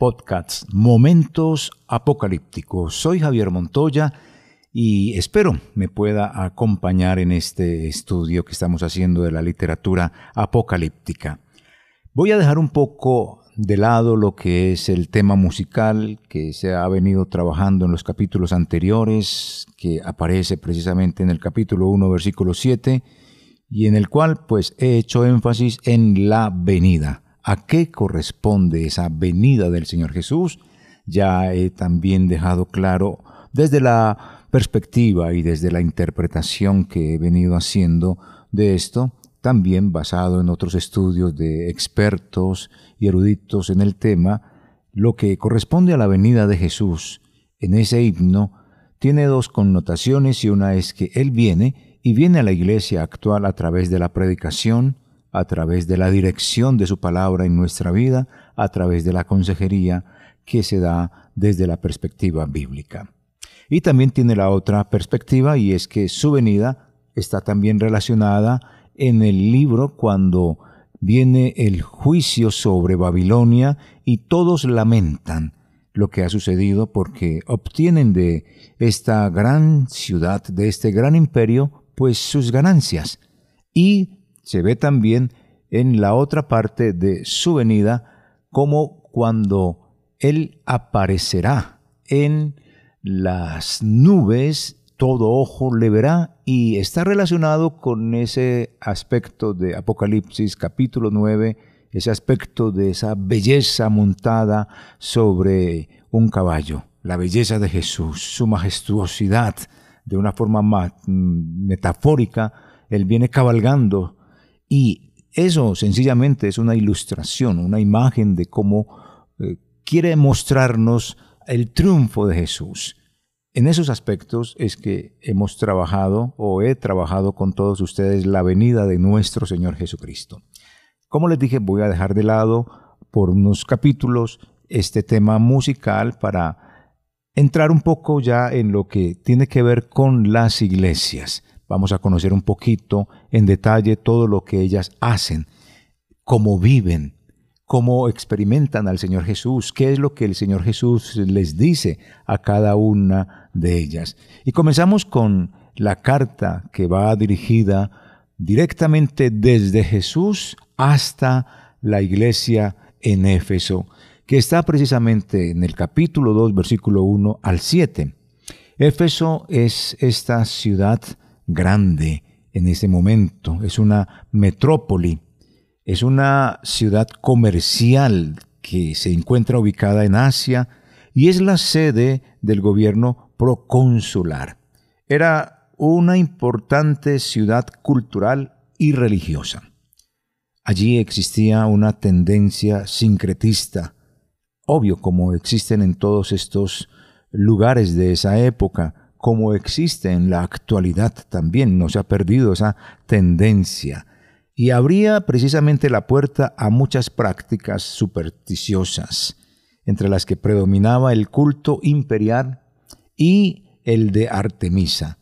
podcast Momentos Apocalípticos. Soy Javier Montoya y espero me pueda acompañar en este estudio que estamos haciendo de la literatura apocalíptica. Voy a dejar un poco de lado lo que es el tema musical que se ha venido trabajando en los capítulos anteriores, que aparece precisamente en el capítulo 1, versículo 7, y en el cual pues he hecho énfasis en la venida. ¿A qué corresponde esa venida del Señor Jesús? Ya he también dejado claro desde la perspectiva y desde la interpretación que he venido haciendo de esto, también basado en otros estudios de expertos y eruditos en el tema, lo que corresponde a la venida de Jesús en ese himno tiene dos connotaciones y una es que Él viene y viene a la iglesia actual a través de la predicación, a través de la dirección de su palabra en nuestra vida, a través de la consejería que se da desde la perspectiva bíblica. Y también tiene la otra perspectiva y es que su venida está también relacionada en el libro cuando viene el juicio sobre Babilonia y todos lamentan lo que ha sucedido porque obtienen de esta gran ciudad, de este gran imperio, pues sus ganancias. Y se ve también en la otra parte de su venida como cuando Él aparecerá en las nubes, todo ojo le verá y está relacionado con ese aspecto de Apocalipsis capítulo 9, ese aspecto de esa belleza montada sobre un caballo, la belleza de Jesús, su majestuosidad, de una forma más metafórica, Él viene cabalgando y eso sencillamente es una ilustración, una imagen de cómo eh, quiere mostrarnos el triunfo de Jesús. En esos aspectos es que hemos trabajado o he trabajado con todos ustedes la venida de nuestro Señor Jesucristo. Como les dije, voy a dejar de lado por unos capítulos este tema musical para entrar un poco ya en lo que tiene que ver con las iglesias. Vamos a conocer un poquito en detalle todo lo que ellas hacen, cómo viven, cómo experimentan al Señor Jesús, qué es lo que el Señor Jesús les dice a cada una de ellas. Y comenzamos con la carta que va dirigida directamente desde Jesús hasta la iglesia en Éfeso, que está precisamente en el capítulo 2, versículo 1 al 7. Éfeso es esta ciudad grande en ese momento, es una metrópoli es una ciudad comercial que se encuentra ubicada en Asia y es la sede del gobierno proconsular. Era una importante ciudad cultural y religiosa. Allí existía una tendencia sincretista, obvio como existen en todos estos lugares de esa época, como existe en la actualidad también, no se ha perdido esa tendencia y abría precisamente la puerta a muchas prácticas supersticiosas, entre las que predominaba el culto imperial y el de Artemisa.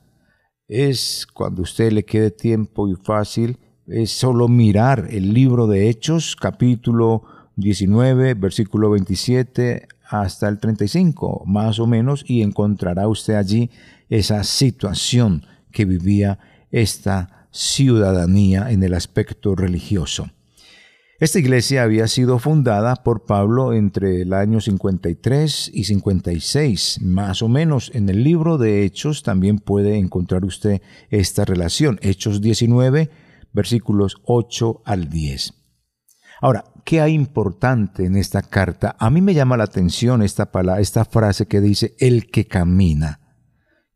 Es cuando usted le quede tiempo y fácil, es solo mirar el libro de Hechos, capítulo 19, versículo 27 hasta el 35, más o menos, y encontrará usted allí esa situación que vivía esta ciudadanía en el aspecto religioso. Esta iglesia había sido fundada por Pablo entre el año 53 y 56, más o menos. En el libro de Hechos también puede encontrar usted esta relación. Hechos 19, versículos 8 al 10. Ahora, ¿qué hay importante en esta carta? A mí me llama la atención esta, palabra, esta frase que dice el que camina.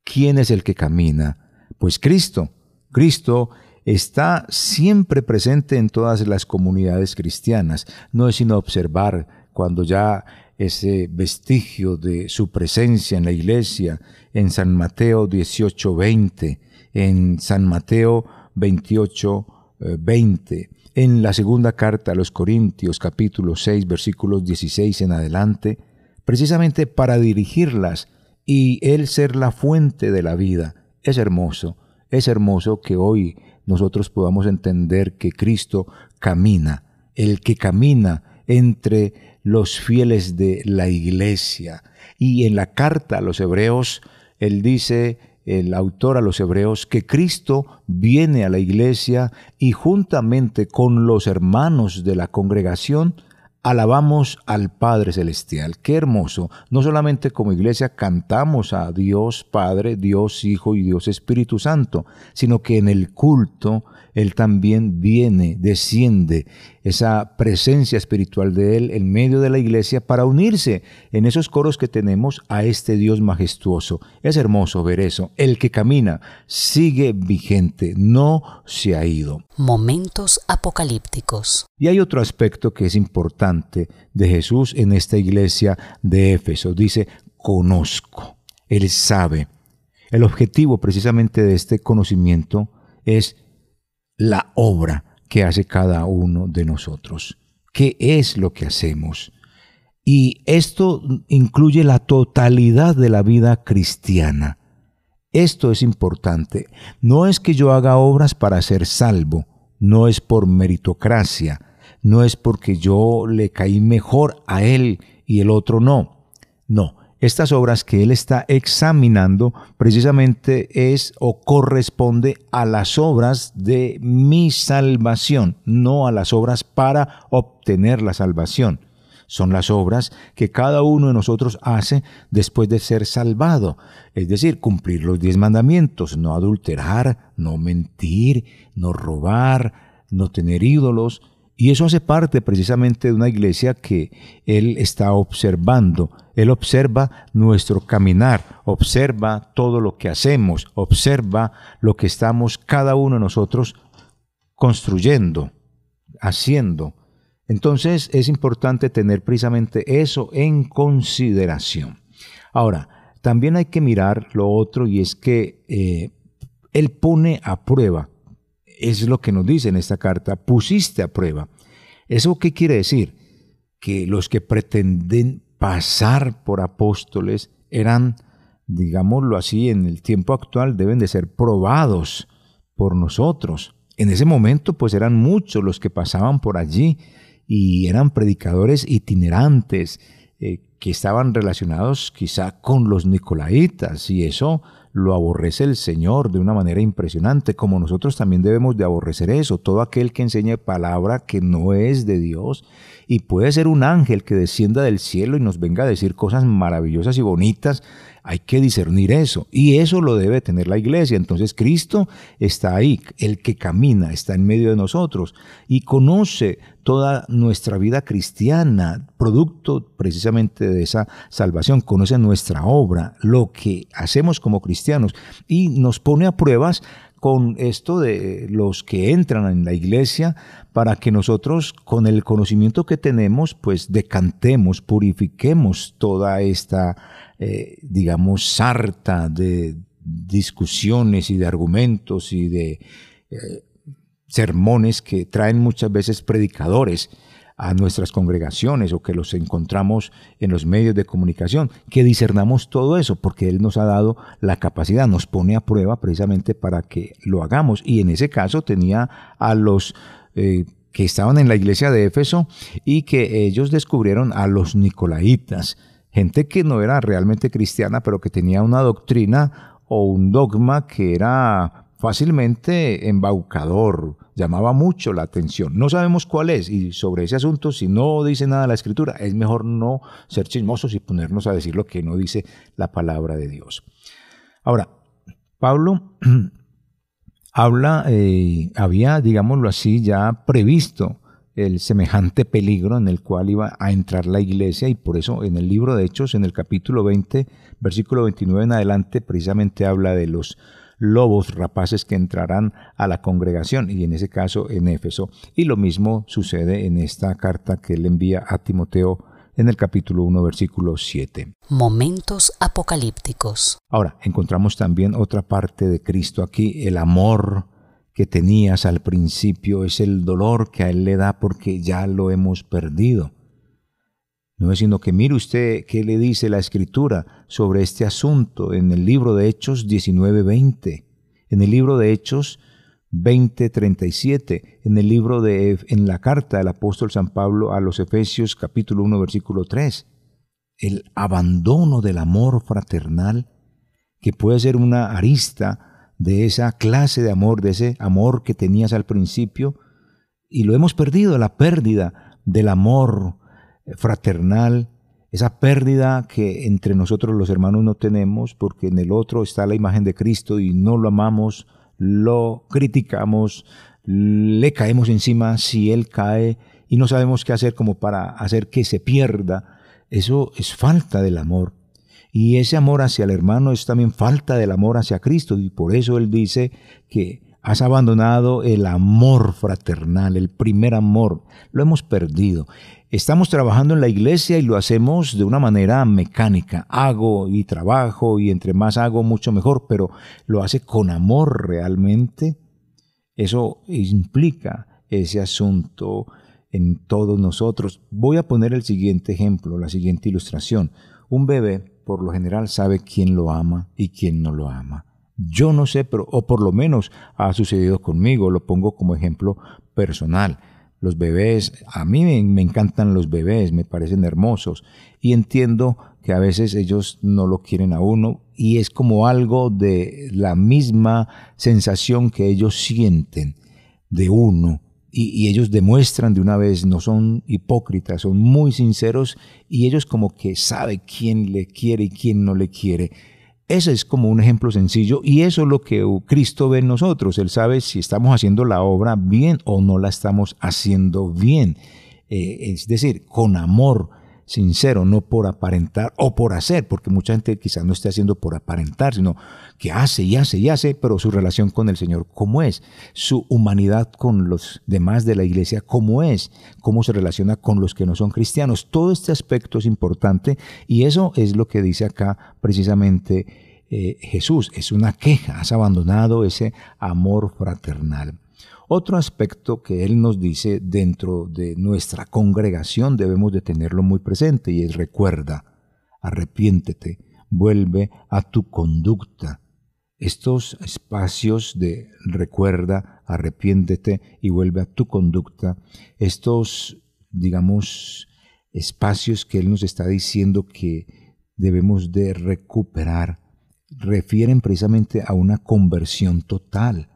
¿Quién es el que camina? Pues Cristo. Cristo está siempre presente en todas las comunidades cristianas. No es sino observar cuando ya ese vestigio de su presencia en la iglesia en San Mateo 18:20, en San Mateo 28:20, en la segunda carta a los Corintios capítulo 6 versículos 16 en adelante, precisamente para dirigirlas y Él ser la fuente de la vida. Es hermoso, es hermoso que hoy nosotros podamos entender que Cristo camina, el que camina entre los fieles de la iglesia. Y en la carta a los hebreos, Él dice, el autor a los hebreos, que Cristo viene a la iglesia y juntamente con los hermanos de la congregación, alabamos al Padre Celestial. Qué hermoso. No solamente como iglesia cantamos a Dios Padre, Dios Hijo y Dios Espíritu Santo, sino que en el culto Él también viene, desciende esa presencia espiritual de Él en medio de la iglesia para unirse en esos coros que tenemos a este Dios majestuoso. Es hermoso ver eso. El que camina sigue vigente, no se ha ido. Momentos apocalípticos. Y hay otro aspecto que es importante de Jesús en esta iglesia de Éfeso. Dice, conozco. Él sabe. El objetivo precisamente de este conocimiento es la obra que hace cada uno de nosotros. ¿Qué es lo que hacemos? Y esto incluye la totalidad de la vida cristiana. Esto es importante. No es que yo haga obras para ser salvo, no es por meritocracia, no es porque yo le caí mejor a él y el otro no. No, estas obras que él está examinando precisamente es o corresponde a las obras de mi salvación, no a las obras para obtener la salvación. Son las obras que cada uno de nosotros hace después de ser salvado, es decir, cumplir los diez mandamientos, no adulterar, no mentir, no robar, no tener ídolos, y eso hace parte precisamente de una iglesia que Él está observando. Él observa nuestro caminar, observa todo lo que hacemos, observa lo que estamos cada uno de nosotros construyendo, haciendo. Entonces es importante tener precisamente eso en consideración. Ahora, también hay que mirar lo otro y es que eh, Él pone a prueba es lo que nos dice en esta carta, pusiste a prueba. ¿Eso qué quiere decir? Que los que pretenden pasar por apóstoles eran, digámoslo así, en el tiempo actual deben de ser probados por nosotros. En ese momento pues eran muchos los que pasaban por allí y eran predicadores itinerantes eh, que estaban relacionados quizá con los nicolaitas y eso lo aborrece el Señor de una manera impresionante, como nosotros también debemos de aborrecer eso, todo aquel que enseñe palabra que no es de Dios y puede ser un ángel que descienda del cielo y nos venga a decir cosas maravillosas y bonitas, hay que discernir eso y eso lo debe tener la iglesia. Entonces Cristo está ahí, el que camina, está en medio de nosotros y conoce toda nuestra vida cristiana, producto precisamente de esa salvación, conoce nuestra obra, lo que hacemos como cristianos y nos pone a pruebas con esto de los que entran en la iglesia para que nosotros con el conocimiento que tenemos pues decantemos, purifiquemos toda esta eh, digamos sarta de discusiones y de argumentos y de eh, sermones que traen muchas veces predicadores a nuestras congregaciones o que los encontramos en los medios de comunicación, que discernamos todo eso, porque Él nos ha dado la capacidad, nos pone a prueba precisamente para que lo hagamos. Y en ese caso tenía a los eh, que estaban en la iglesia de Éfeso y que ellos descubrieron a los nicolaitas, gente que no era realmente cristiana, pero que tenía una doctrina o un dogma que era fácilmente embaucador, llamaba mucho la atención. No sabemos cuál es y sobre ese asunto, si no dice nada la escritura, es mejor no ser chismosos y ponernos a decir lo que no dice la palabra de Dios. Ahora, Pablo habla, eh, había, digámoslo así, ya previsto el semejante peligro en el cual iba a entrar la iglesia y por eso en el libro de Hechos, en el capítulo 20, versículo 29 en adelante, precisamente habla de los lobos rapaces que entrarán a la congregación, y en ese caso en Éfeso. Y lo mismo sucede en esta carta que él envía a Timoteo en el capítulo 1, versículo 7. Momentos apocalípticos. Ahora, encontramos también otra parte de Cristo aquí, el amor que tenías al principio es el dolor que a Él le da porque ya lo hemos perdido. No es sino que mire usted qué le dice la Escritura sobre este asunto en el libro de Hechos 19:20, en el libro de Hechos 20:37, en el libro de en la carta del apóstol San Pablo a los Efesios capítulo 1 versículo 3. El abandono del amor fraternal que puede ser una arista de esa clase de amor, de ese amor que tenías al principio, y lo hemos perdido, la pérdida del amor fraternal, esa pérdida que entre nosotros los hermanos no tenemos, porque en el otro está la imagen de Cristo y no lo amamos, lo criticamos, le caemos encima si Él cae y no sabemos qué hacer como para hacer que se pierda. Eso es falta del amor. Y ese amor hacia el hermano es también falta del amor hacia Cristo. Y por eso Él dice que has abandonado el amor fraternal, el primer amor. Lo hemos perdido. Estamos trabajando en la iglesia y lo hacemos de una manera mecánica. Hago y trabajo y entre más hago mucho mejor, pero lo hace con amor realmente. Eso implica ese asunto en todos nosotros. Voy a poner el siguiente ejemplo, la siguiente ilustración. Un bebé por lo general sabe quién lo ama y quién no lo ama. Yo no sé, pero, o por lo menos ha sucedido conmigo, lo pongo como ejemplo personal. Los bebés, a mí me, encantan los bebés, me parecen hermosos y entiendo que a veces ellos no lo quieren a uno y es como algo de la misma sensación que ellos sienten de uno y, ellos demuestran de una vez, no son hipócritas, son muy sinceros y ellos como que sabe quién le quiere y quién no le quiere. Ese es como un ejemplo sencillo y eso es lo que Cristo ve en nosotros. Él sabe si estamos haciendo la obra bien o no la estamos haciendo bien. Eh, es decir, con amor sincero, no por aparentar o por hacer, porque mucha gente quizás no esté haciendo por aparentar, sino que hace y hace y hace, pero su relación con el Señor, ¿cómo es? Su humanidad con los demás de la iglesia, ¿cómo es? ¿Cómo se relaciona con los que no son cristianos? Todo este aspecto es importante y eso es lo que dice acá precisamente eh, Jesús. Es una queja, has abandonado ese amor fraternal. Otro aspecto que Él nos dice dentro de nuestra congregación debemos de tenerlo muy presente y es recuerda, arrepiéntete, vuelve a tu conducta. Estos espacios de recuerda, arrepiéntete y vuelve a tu conducta, estos, digamos, espacios que Él nos está diciendo que debemos de recuperar, refieren precisamente a una conversión total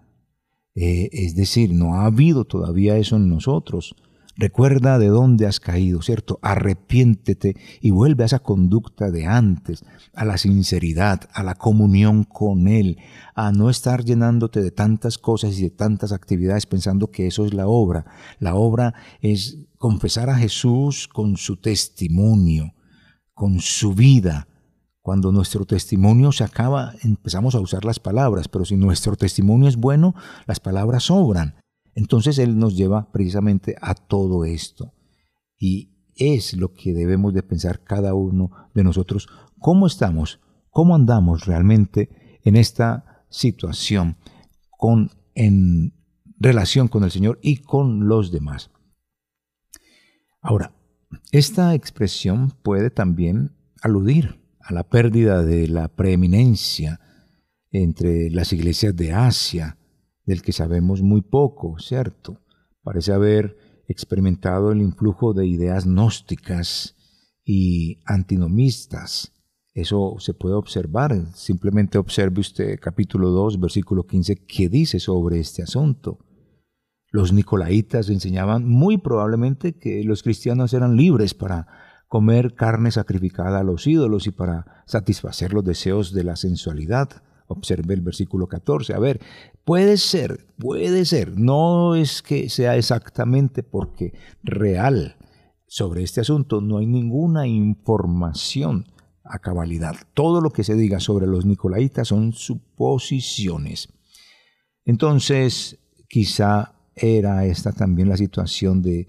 eh, es decir, no ha habido todavía eso en nosotros. Recuerda de dónde has caído, ¿cierto? Arrepiéntete y vuelve a esa conducta de antes, a la sinceridad, a la comunión con Él, a no estar llenándote de tantas cosas y de tantas actividades pensando que eso es la obra. La obra es confesar a Jesús con su testimonio, con su vida, cuando nuestro testimonio se acaba, empezamos a usar las palabras, pero si nuestro testimonio es bueno, las palabras sobran. Entonces Él nos lleva precisamente a todo esto. Y es lo que debemos de pensar cada uno de nosotros. ¿Cómo estamos? ¿Cómo andamos realmente en esta situación con, en relación con el Señor y con los demás? Ahora, esta expresión puede también aludir a la pérdida de la preeminencia entre las iglesias de Asia, del que sabemos muy poco, ¿cierto? Parece haber experimentado el influjo de ideas gnósticas y antinomistas. Eso se puede observar. Simplemente observe usted capítulo 2, versículo 15, qué dice sobre este asunto. Los nicolaitas enseñaban muy probablemente que los cristianos eran libres para comer carne sacrificada a los ídolos y para satisfacer los deseos de la sensualidad. Observe el versículo 14. A ver, puede ser, puede ser, no es que sea exactamente porque real sobre este asunto no hay ninguna información a cabalidad. Todo lo que se diga sobre los nicolaitas son suposiciones. Entonces, quizá era esta también la situación de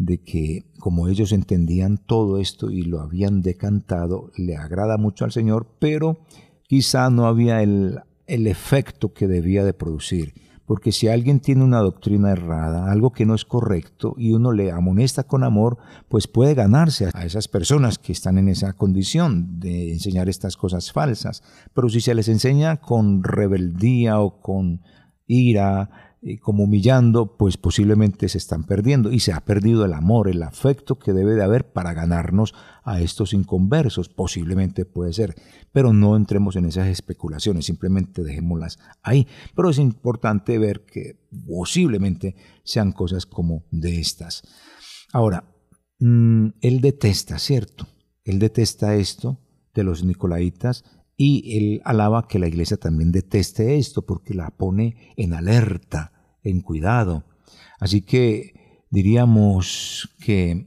de que como ellos entendían todo esto y lo habían decantado, le agrada mucho al Señor, pero quizá no había el, el efecto que debía de producir. Porque si alguien tiene una doctrina errada, algo que no es correcto, y uno le amonesta con amor, pues puede ganarse a esas personas que están en esa condición de enseñar estas cosas falsas. Pero si se les enseña con rebeldía o con ira, como humillando, pues posiblemente se están perdiendo y se ha perdido el amor, el afecto que debe de haber para ganarnos a estos inconversos. Posiblemente puede ser, pero no entremos en esas especulaciones, simplemente dejémoslas ahí. Pero es importante ver que posiblemente sean cosas como de estas. Ahora, mm, él detesta, ¿cierto? Él detesta esto de los nicolaitas y él alaba que la iglesia también deteste esto porque la pone en alerta, en cuidado. Así que diríamos que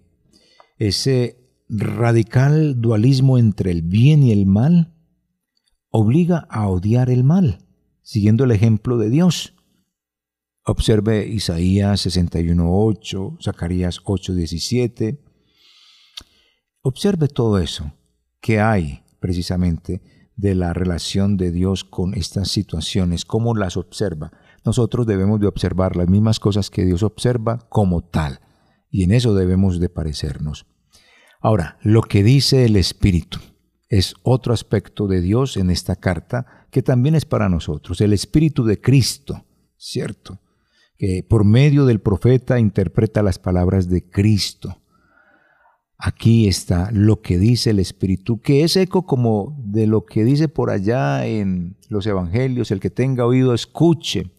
ese radical dualismo entre el bien y el mal obliga a odiar el mal, siguiendo el ejemplo de Dios. Observe Isaías 61.8, Zacarías 8.17. Observe todo eso que hay precisamente de la relación de Dios con estas situaciones, cómo las observa. Nosotros debemos de observar las mismas cosas que Dios observa como tal, y en eso debemos de parecernos. Ahora, lo que dice el Espíritu es otro aspecto de Dios en esta carta que también es para nosotros, el Espíritu de Cristo, ¿cierto? Que por medio del profeta interpreta las palabras de Cristo. Aquí está lo que dice el Espíritu, que es eco como de lo que dice por allá en los Evangelios, el que tenga oído escuche,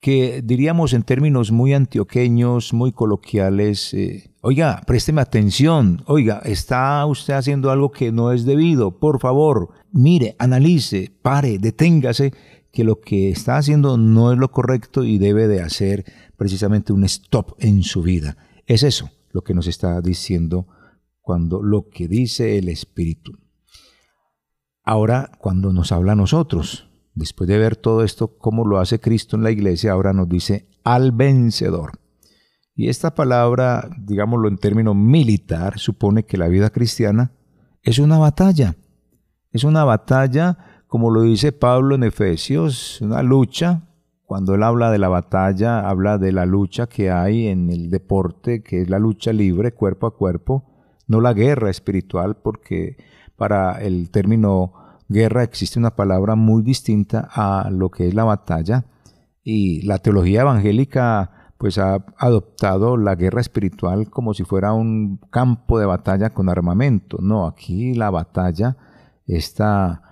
que diríamos en términos muy antioqueños, muy coloquiales, eh, oiga, présteme atención, oiga, está usted haciendo algo que no es debido, por favor, mire, analice, pare, deténgase, que lo que está haciendo no es lo correcto y debe de hacer precisamente un stop en su vida. Es eso lo que nos está diciendo cuando lo que dice el Espíritu. Ahora, cuando nos habla a nosotros, después de ver todo esto, cómo lo hace Cristo en la iglesia, ahora nos dice al vencedor. Y esta palabra, digámoslo en término militar, supone que la vida cristiana es una batalla. Es una batalla, como lo dice Pablo en Efesios, una lucha. Cuando él habla de la batalla, habla de la lucha que hay en el deporte, que es la lucha libre, cuerpo a cuerpo no la guerra espiritual, porque para el término guerra existe una palabra muy distinta a lo que es la batalla y la teología evangélica pues ha adoptado la guerra espiritual como si fuera un campo de batalla con armamento. No, aquí la batalla, esta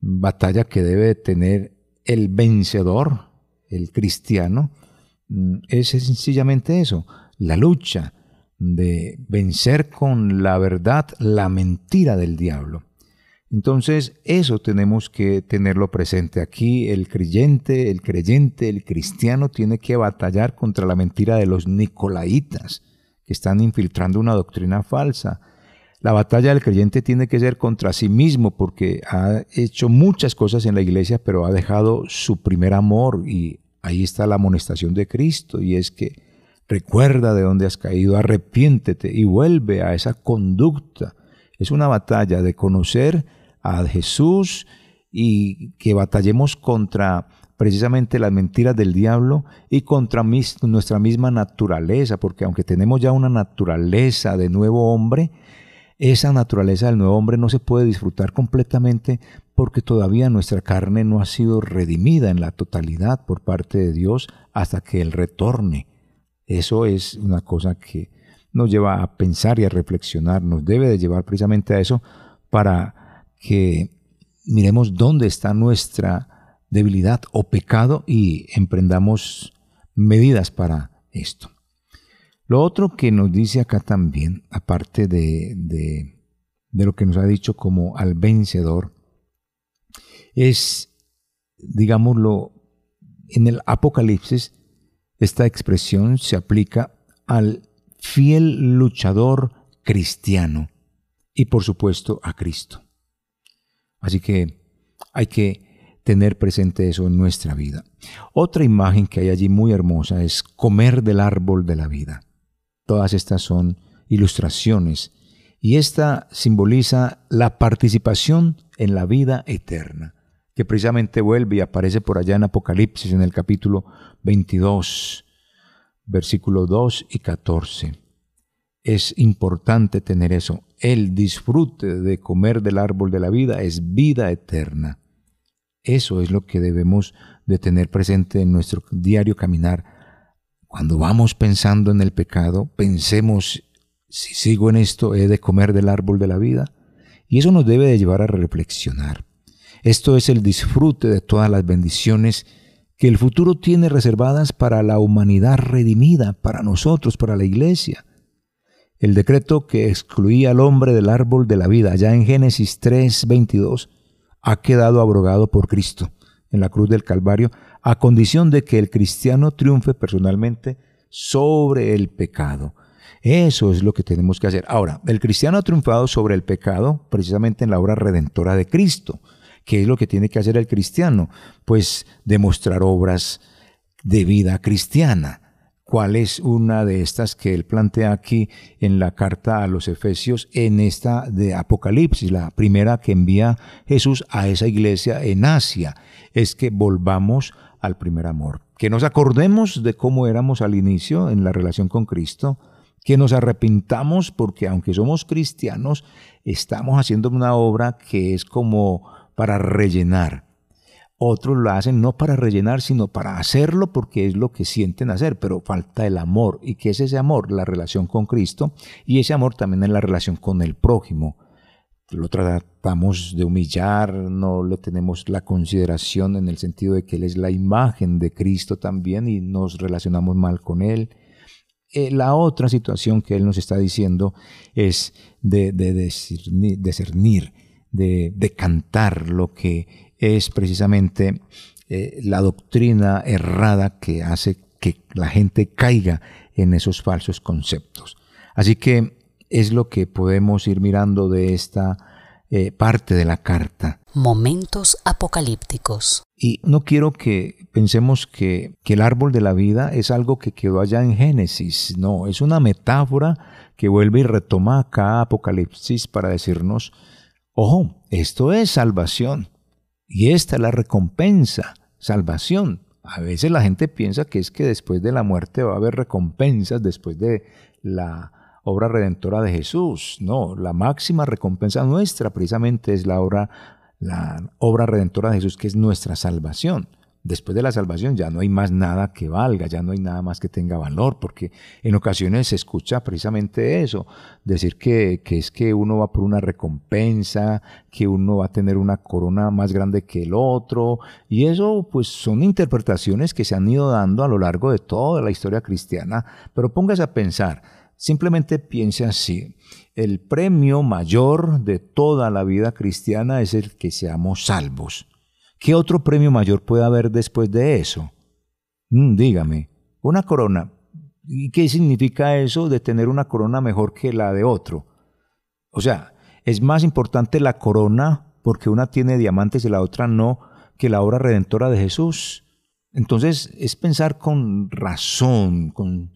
batalla que debe tener el vencedor, el cristiano, mm, es sencillamente eso, la lucha, de vencer con la verdad la mentira del diablo. Entonces, eso tenemos que tenerlo presente. Aquí el creyente, el creyente, el cristiano tiene que batallar contra la mentira de los nicolaitas, que están infiltrando una doctrina falsa. La batalla del creyente tiene que ser contra sí mismo, porque ha hecho muchas cosas en la iglesia, pero ha dejado su primer amor, y ahí está la amonestación de Cristo, y es que Recuerda de dónde has caído, arrepiéntete y vuelve a esa conducta. Es una batalla de conocer a Jesús y que batallemos contra precisamente las mentiras del diablo y contra nuestra misma naturaleza, porque aunque tenemos ya una naturaleza de nuevo hombre, esa naturaleza del nuevo hombre no se puede disfrutar completamente porque todavía nuestra carne no ha sido redimida en la totalidad por parte de Dios hasta que Él retorne. Eso es una cosa que nos lleva a pensar y a reflexionar, nos debe de llevar precisamente a eso para que miremos dónde está nuestra debilidad o pecado y emprendamos medidas para esto. Lo otro que nos dice acá también, aparte de, de, de lo que nos ha dicho como al vencedor, es, digámoslo, en el Apocalipsis esta expresión se aplica al fiel luchador cristiano y por supuesto a Cristo. Así que hay que tener presente eso en nuestra vida. Otra imagen que hay allí muy hermosa es comer del árbol de la vida. Todas estas son ilustraciones y esta simboliza la participación en la vida eterna, que precisamente vuelve y aparece por allá en Apocalipsis en el capítulo 22, versículos 2 y 14. Es importante tener eso. El disfrute de comer del árbol de la vida es vida eterna. Eso es lo que debemos de tener presente en nuestro diario caminar. Cuando vamos pensando en el pecado, pensemos, si sigo en esto, he de comer del árbol de la vida. Y eso nos debe de llevar a reflexionar. Esto es el disfrute de todas las bendiciones que el futuro tiene reservadas para la humanidad redimida, para nosotros, para la iglesia. El decreto que excluía al hombre del árbol de la vida, ya en Génesis 3:22, ha quedado abrogado por Cristo en la cruz del Calvario, a condición de que el cristiano triunfe personalmente sobre el pecado. Eso es lo que tenemos que hacer. Ahora, el cristiano ha triunfado sobre el pecado precisamente en la obra redentora de Cristo. ¿Qué es lo que tiene que hacer el cristiano? Pues demostrar obras de vida cristiana. ¿Cuál es una de estas que él plantea aquí en la carta a los Efesios, en esta de Apocalipsis, la primera que envía Jesús a esa iglesia en Asia? Es que volvamos al primer amor, que nos acordemos de cómo éramos al inicio en la relación con Cristo, que nos arrepintamos porque aunque somos cristianos, estamos haciendo una obra que es como para rellenar. Otros lo hacen no para rellenar, sino para hacerlo porque es lo que sienten hacer, pero falta el amor. ¿Y qué es ese amor? La relación con Cristo y ese amor también es la relación con el prójimo. Lo tratamos de humillar, no le tenemos la consideración en el sentido de que Él es la imagen de Cristo también y nos relacionamos mal con Él. Eh, la otra situación que Él nos está diciendo es de, de, discernir, de, cantar lo que es precisamente eh, la doctrina errada que hace que la gente caiga en esos falsos conceptos. Así que es lo que podemos ir mirando de esta eh, parte de la carta. Momentos apocalípticos. Y no quiero que pensemos que, que, el árbol de la vida es algo que quedó allá en Génesis. No, es una metáfora que vuelve y retoma acá Apocalipsis para decirnos Ojo, esto es salvación. Y esta es la recompensa, salvación. A veces la gente piensa que es que después de la muerte va a haber recompensas después de la obra redentora de Jesús. No, la máxima recompensa nuestra precisamente es la obra, la obra redentora de Jesús, que es nuestra salvación después de la salvación ya no hay más nada que valga, ya no hay nada más que tenga valor, porque en ocasiones se escucha precisamente eso, decir que, es que uno va por una recompensa, que uno va a tener una corona más grande que el otro, y eso pues son interpretaciones que se han ido dando a lo largo de toda la historia cristiana, pero póngase a pensar, simplemente piense así, el premio mayor de toda la vida cristiana es el que seamos salvos. ¿Qué otro premio mayor puede haber después de eso? Mm, dígame, una corona. ¿Y qué significa eso de tener una corona mejor que la de otro? O sea, es más importante la corona porque una tiene diamantes y la otra no que la obra redentora de Jesús. Entonces es pensar con razón, con,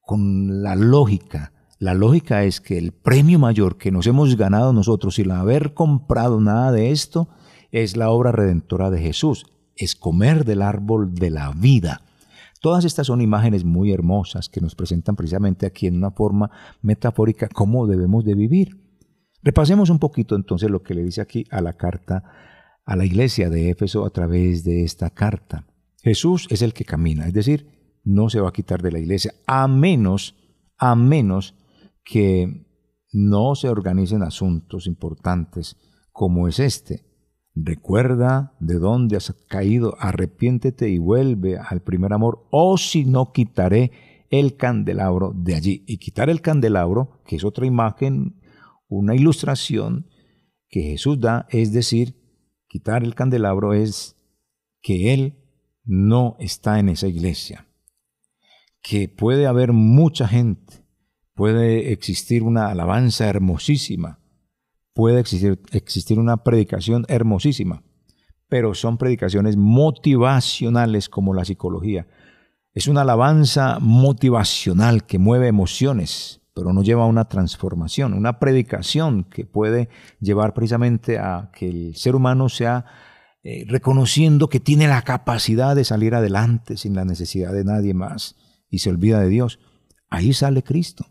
con la lógica. La lógica es que el premio mayor que nos hemos ganado nosotros sin haber comprado nada de esto es la obra redentora de Jesús, es comer del árbol de la vida. Todas estas son imágenes muy hermosas que nos presentan precisamente aquí en una forma metafórica cómo debemos de vivir. Repasemos un poquito entonces lo que le dice aquí a la carta a la iglesia de Éfeso a través de esta carta. Jesús es el que camina, es decir, no se va a quitar de la iglesia a menos, a menos que no se organicen asuntos importantes como es este. Recuerda de dónde has caído, arrepiéntete y vuelve al primer amor, o si no quitaré el candelabro de allí. Y quitar el candelabro, que es otra imagen, una ilustración que Jesús da, es decir, quitar el candelabro es que Él no está en esa iglesia, que puede haber mucha gente, puede existir una alabanza hermosísima, puede existir, existir una predicación hermosísima, pero son predicaciones motivacionales como la psicología. Es una alabanza motivacional que mueve emociones, pero no lleva a una transformación, una predicación que puede llevar precisamente a que el ser humano sea eh, reconociendo que tiene la capacidad de salir adelante sin la necesidad de nadie más y se olvida de Dios. Ahí sale Cristo.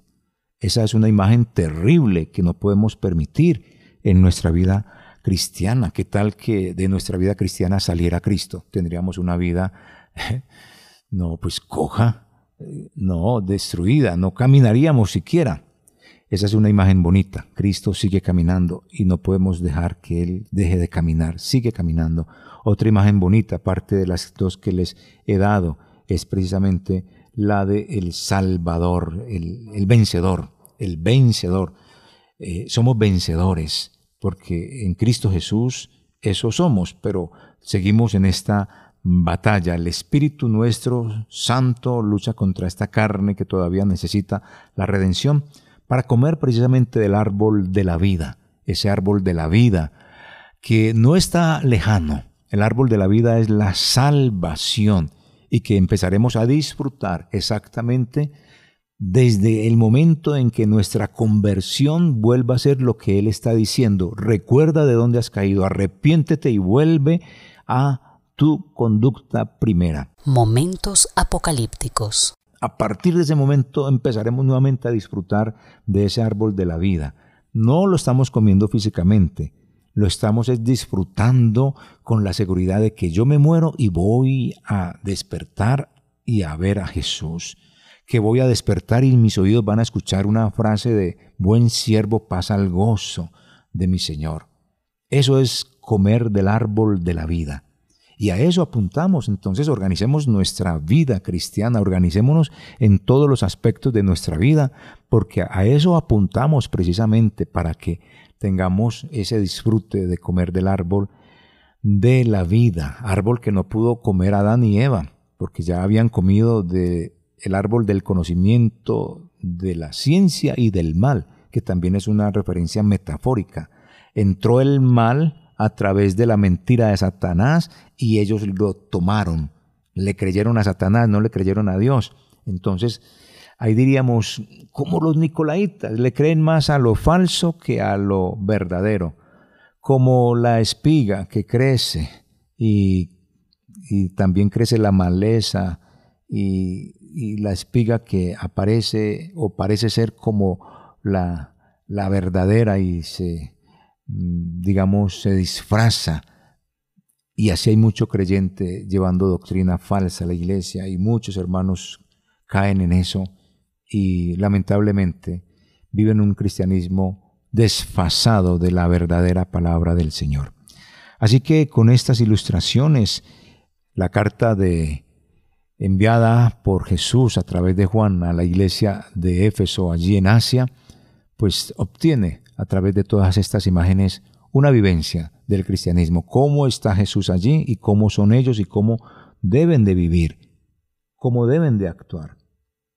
Esa es una imagen terrible que no podemos permitir en nuestra vida cristiana. ¿Qué tal que de nuestra vida cristiana saliera Cristo? Tendríamos una vida, no, pues coja, no, destruida, no caminaríamos siquiera. Esa es una imagen bonita. Cristo sigue caminando y no podemos dejar que Él deje de caminar. Sigue caminando. Otra imagen bonita, aparte de las dos que les he dado, es precisamente la de el Salvador, el, vencedor, el vencedor. Eh, somos vencedores, porque en Cristo Jesús eso somos, pero seguimos en esta batalla. El Espíritu nuestro Santo lucha contra esta carne que todavía necesita la redención para comer precisamente del árbol de la vida, ese árbol de la vida que no está lejano. El árbol de la vida es la salvación y que empezaremos a disfrutar exactamente desde el momento en que nuestra conversión vuelva a ser lo que Él está diciendo. Recuerda de dónde has caído, arrepiéntete y vuelve a tu conducta primera. Momentos apocalípticos. A partir de ese momento empezaremos nuevamente a disfrutar de ese árbol de la vida. No lo estamos comiendo físicamente, lo estamos disfrutando con la seguridad de que yo me muero y voy a despertar y a ver a Jesús. Que voy a despertar y mis oídos van a escuchar una frase de buen siervo pasa al gozo de mi Señor. Eso es comer del árbol de la vida. Y a eso apuntamos. Entonces organicemos nuestra vida cristiana, organicémonos en todos los aspectos de nuestra vida, porque a eso apuntamos precisamente para que tengamos ese disfrute de comer del árbol de la vida, árbol que no pudo comer Adán y Eva, porque ya habían comido del el árbol del conocimiento de la ciencia y del mal, que también es una referencia metafórica. Entró el mal a través de la mentira de Satanás y ellos lo tomaron. Le creyeron a Satanás, no le creyeron a Dios. Entonces, ahí diríamos, como los nicolaitas, le creen más a lo falso que a lo verdadero. Como la espiga que crece y, también crece la maleza y, la espiga que aparece o parece ser como la, la verdadera y se Mm, digamos, se disfraza. Y así hay mucho creyente llevando doctrina falsa a la iglesia y muchos hermanos caen en eso y lamentablemente viven un cristianismo desfasado de la verdadera palabra del Señor. Así que con estas ilustraciones, la carta de enviada por Jesús a través de Juan a la iglesia de Éfeso allí en Asia, pues obtiene a través de todas estas imágenes una vivencia del cristianismo, cómo está Jesús allí y cómo son ellos y cómo deben de vivir, cómo deben de actuar.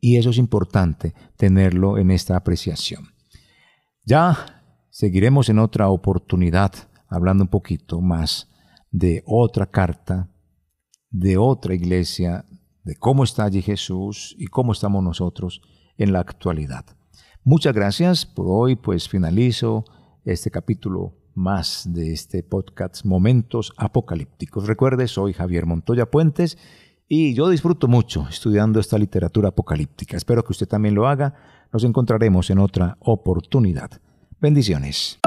Y eso es importante tenerlo en esta apreciación. Ya seguiremos en otra oportunidad hablando un poquito más de otra carta, de otra iglesia, de cómo está allí Jesús y cómo estamos nosotros en la actualidad. Muchas gracias por hoy, pues finalizo este capítulo más de este podcast Momentos Apocalípticos. Recuerde, soy Javier Montoya Puentes y yo disfruto mucho estudiando esta literatura apocalíptica. Espero que usted también lo haga. Nos encontraremos en otra oportunidad. Bendiciones.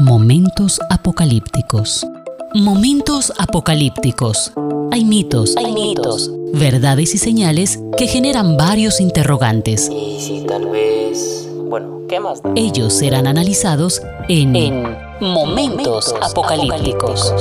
Momentos Apocalípticos. Momentos apocalípticos. Hay mitos, hay mitos, verdades y señales que generan varios interrogantes. Y si tal vez... Bueno, ¿qué más? Ellos serán analizados en, en Momentos, apocalípticos.